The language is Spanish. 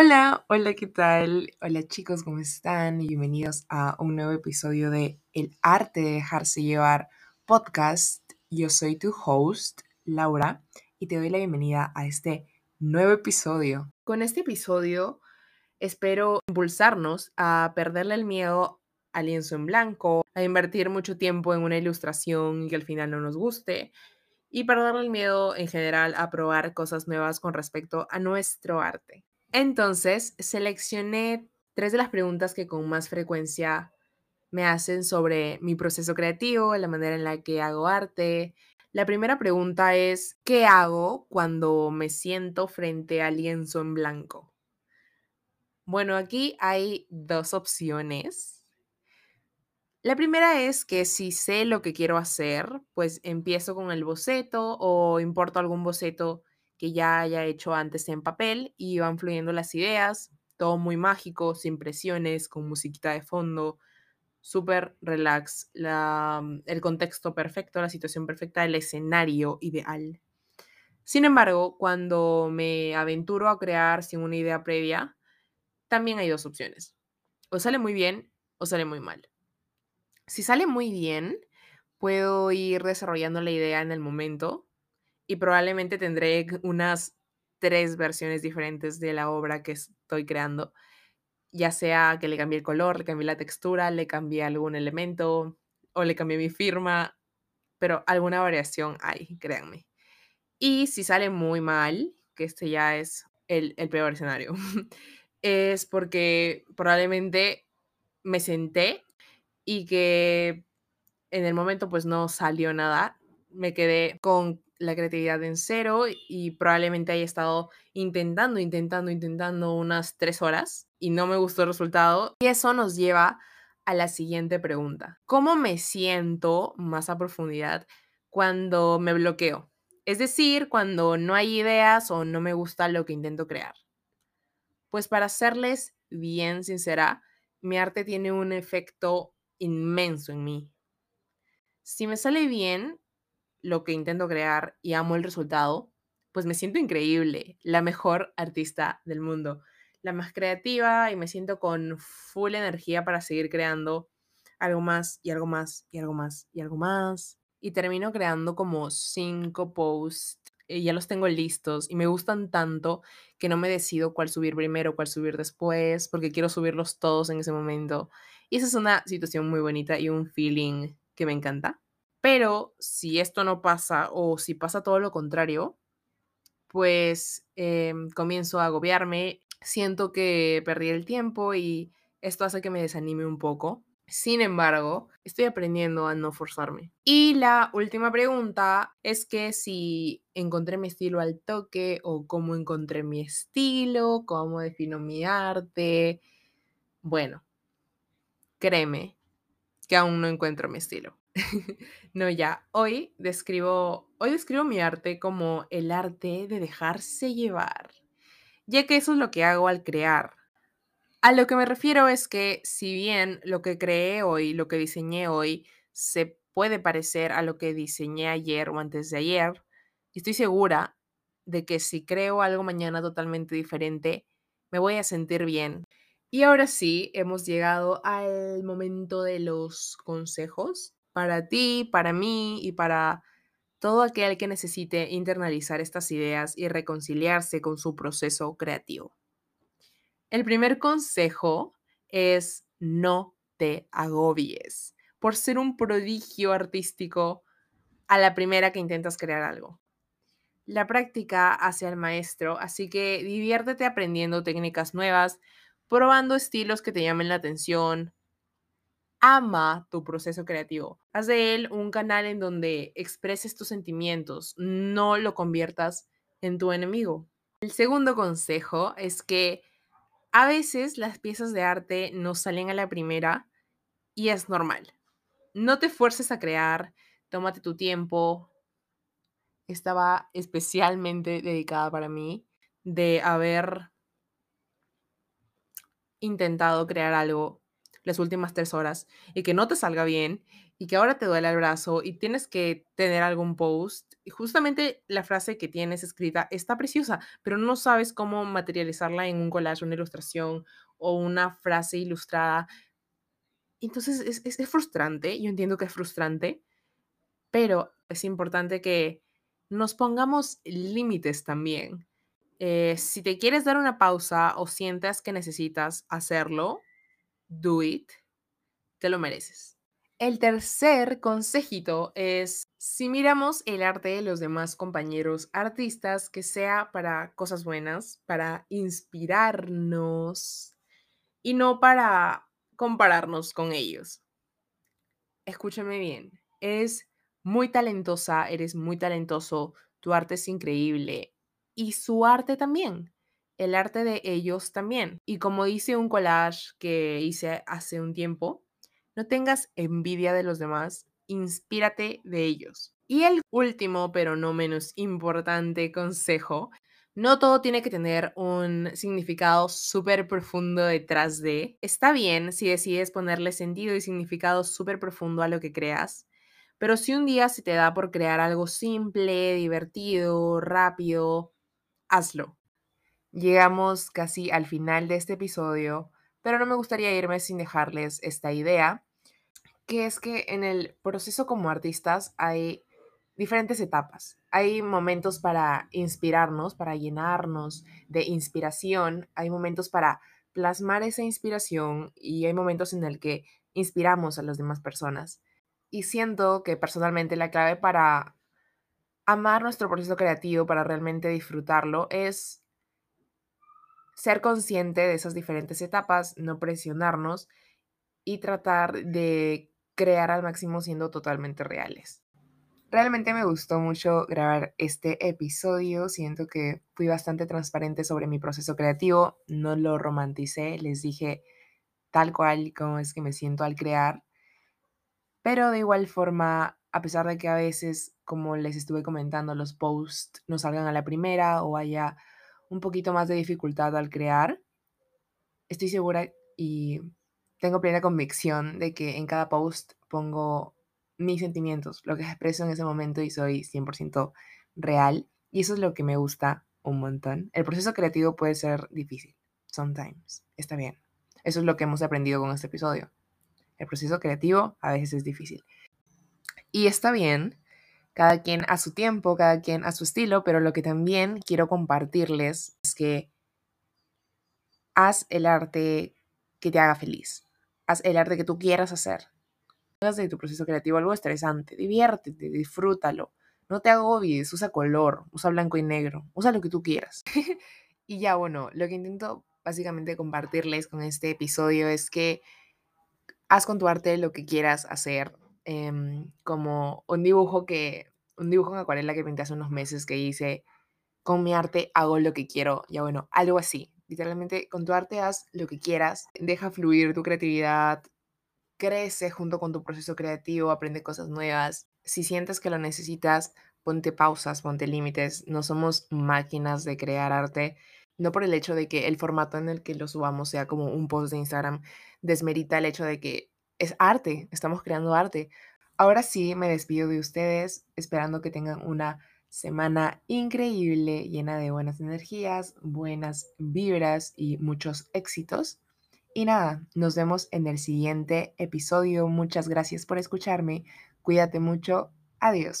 Hola, hola, ¿qué tal? Hola chicos, ¿cómo están? Bienvenidos a un nuevo episodio de El arte de dejarse llevar podcast. Yo soy tu host, Laura, y te doy la bienvenida a este nuevo episodio. Con este episodio espero impulsarnos a perderle el miedo al lienzo en blanco, a invertir mucho tiempo en una ilustración que al final no nos guste, y perderle el miedo en general a probar cosas nuevas con respecto a nuestro arte. Entonces, seleccioné tres de las preguntas que con más frecuencia me hacen sobre mi proceso creativo, la manera en la que hago arte. La primera pregunta es, ¿qué hago cuando me siento frente al lienzo en blanco? Bueno, aquí hay dos opciones. La primera es que si sé lo que quiero hacer, pues empiezo con el boceto o importo algún boceto que ya haya hecho antes en papel y van fluyendo las ideas, todo muy mágico, sin presiones, con musiquita de fondo, súper relax, la, mm, el contexto perfecto, la situación perfecta, el escenario ideal. Sin embargo, cuando me aventuro a crear sin una idea previa, también hay dos opciones. O sale muy bien o sale muy mal. Si sale muy bien, puedo ir desarrollando la idea en el momento y probablemente tendré unas tres versiones diferentes de la obra que estoy creando, ya sea que le cambié el color, le cambié la textura, le cambié algún elemento o le cambié mi firma, pero alguna variación hay, créanme. Y si sale muy mal, que este ya es el, el peor escenario, es porque probablemente me senté y que en el momento pues no salió nada. Me quedé con la creatividad en cero y probablemente haya estado intentando, intentando, intentando unas tres horas y no me gustó el resultado. Y eso nos lleva a la siguiente pregunta. ¿Cómo me siento más a profundidad cuando me bloqueo? Es decir, cuando no hay ideas o no me gusta lo que intento crear. Pues para serles bien sincera, mi arte tiene un efecto inmenso en mí. Si me sale bien, lo que intento crear y amo el resultado, pues me siento increíble, la mejor artista del mundo, la más creativa y me siento con full energía para seguir creando algo más y algo más y algo más y algo más. Y termino creando como cinco posts y ya los tengo listos y me gustan tanto que no me decido cuál subir primero, cuál subir después, porque quiero subirlos todos en ese momento. Y esa es una situación muy bonita y un feeling que me encanta. Pero si esto no pasa o si pasa todo lo contrario, pues em, comienzo a agobiarme, siento que perdí el tiempo y esto hace que me desanime un poco. Sin embargo, estoy aprendiendo a no forzarme. Y la última pregunta es que si encontré mi estilo al toque o cómo encontré mi estilo, cómo defino mi arte. Bueno, créeme que aún no encuentro mi estilo. no, ya, hoy describo, hoy describo mi arte como el arte de dejarse llevar, ya que eso es lo que hago al crear. A lo que me refiero es que si bien lo que creé hoy, lo que diseñé hoy, se puede parecer a lo que diseñé ayer o antes de ayer, estoy segura de que si creo algo mañana totalmente diferente, me voy a sentir bien. Y ahora sí, hemos llegado al momento de los consejos para ti, para mí y para todo aquel que necesite internalizar estas ideas y reconciliarse con su proceso creativo. El primer consejo es no te agobies por ser un prodigio artístico a la primera que intentas crear algo. La práctica hace al maestro, así que diviértete aprendiendo técnicas nuevas, probando estilos que te llamen la atención, ama tu proceso creativo. Haz de él un canal en donde expreses tus sentimientos, no lo conviertas en tu enemigo. El segundo consejo es que a veces las piezas de arte no salen a la primera y es normal. No te fuerces a crear, tómate tu tiempo. Estaba especialmente dedicada para mí de haber intentado crear algo las últimas tres horas y que no te salga bien y que ahora te duele el brazo y tienes que tener algún post, y justamente la frase que tienes escrita está preciosa, pero no sabes cómo materializarla en un collage, una ilustración o una frase ilustrada. Entonces es, es, es frustrante, yo entiendo que es frustrante, pero es importante que nos pongamos límites también. Eh, si te quieres dar una pausa o sientas que necesitas hacerlo, do it, te lo mereces. El tercer consejito es, si miramos el arte de los demás compañeros artistas, que sea para cosas buenas, para inspirarnos y no para compararnos con ellos. Escúchame bien, es muy talentosa, eres muy talentoso, tu arte es increíble y su arte también, el arte de ellos también. Y como dice un collage que hice hace un tiempo, no tengas envidia de los demás, inspírate de ellos. Y el último, pero no menos importante consejo, no todo tiene que tener un significado súper profundo detrás de. Está bien si decides ponerle sentido y significado súper profundo a lo que creas, pero si un día se te da por crear algo simple, divertido, rápido, hazlo. Llegamos casi al final de este episodio, pero no me gustaría irme sin dejarles esta idea que es que en el proceso como artistas hay diferentes etapas. Hay momentos para inspirarnos, para llenarnos de inspiración, hay momentos para plasmar esa inspiración y hay momentos en el que inspiramos a las demás personas. Y siento que personalmente la clave para amar nuestro proceso creativo, para realmente disfrutarlo, es ser consciente de esas diferentes etapas, no presionarnos y tratar de crear al máximo siendo totalmente reales. Realmente me gustó mucho grabar este episodio, siento que fui bastante transparente sobre mi proceso creativo, no lo romanticé, les dije tal cual como es que me siento al crear, pero de igual forma, a pesar de que a veces, como les estuve comentando, los posts no salgan a la primera o haya un poquito más de dificultad al crear, estoy segura y tengo plena convicción de que en cada post pongo mis sentimientos, lo que expreso en ese momento y soy 100% real. Y eso es lo que me gusta un montón. El proceso creativo puede ser difícil, sometimes, está bien. Eso es lo que hemos aprendido con este episodio. El proceso creativo a veces es difícil. Y está bien, cada quien a su tiempo, cada quien a su estilo, pero lo que también quiero compartirles es que haz el arte que te haga feliz haz el arte que tú quieras hacer. Haz de tu proceso creativo algo estresante, diviértete, disfrútalo. No te agobies, usa color, usa blanco y negro, usa lo que tú quieras. y ya, bueno, lo que intento básicamente compartirles con este episodio es que haz con tu arte lo que quieras hacer. Em, como un dibujo que, un dibujo en acuarela que pinté hace unos meses que hice, con mi arte hago lo que quiero. Ya bueno, algo así. Literalmente, con tu arte haz lo que quieras, deja fluir tu creatividad, crece junto con tu proceso creativo, aprende cosas nuevas. Si sientes que lo necesitas, ponte pausas, ponte límites. No somos máquinas de crear arte. No por el hecho de que el formato en el que lo subamos sea como un post de Instagram, desmerita el hecho de que es arte, estamos creando arte. Ahora sí, me despido de ustedes, esperando que tengan una semana increíble, llena de buenas energías, buenas vibras y muchos éxitos. Y nada, nos vemos en el siguiente episodio. Muchas gracias por escucharme. Cuídate mucho. Adiós.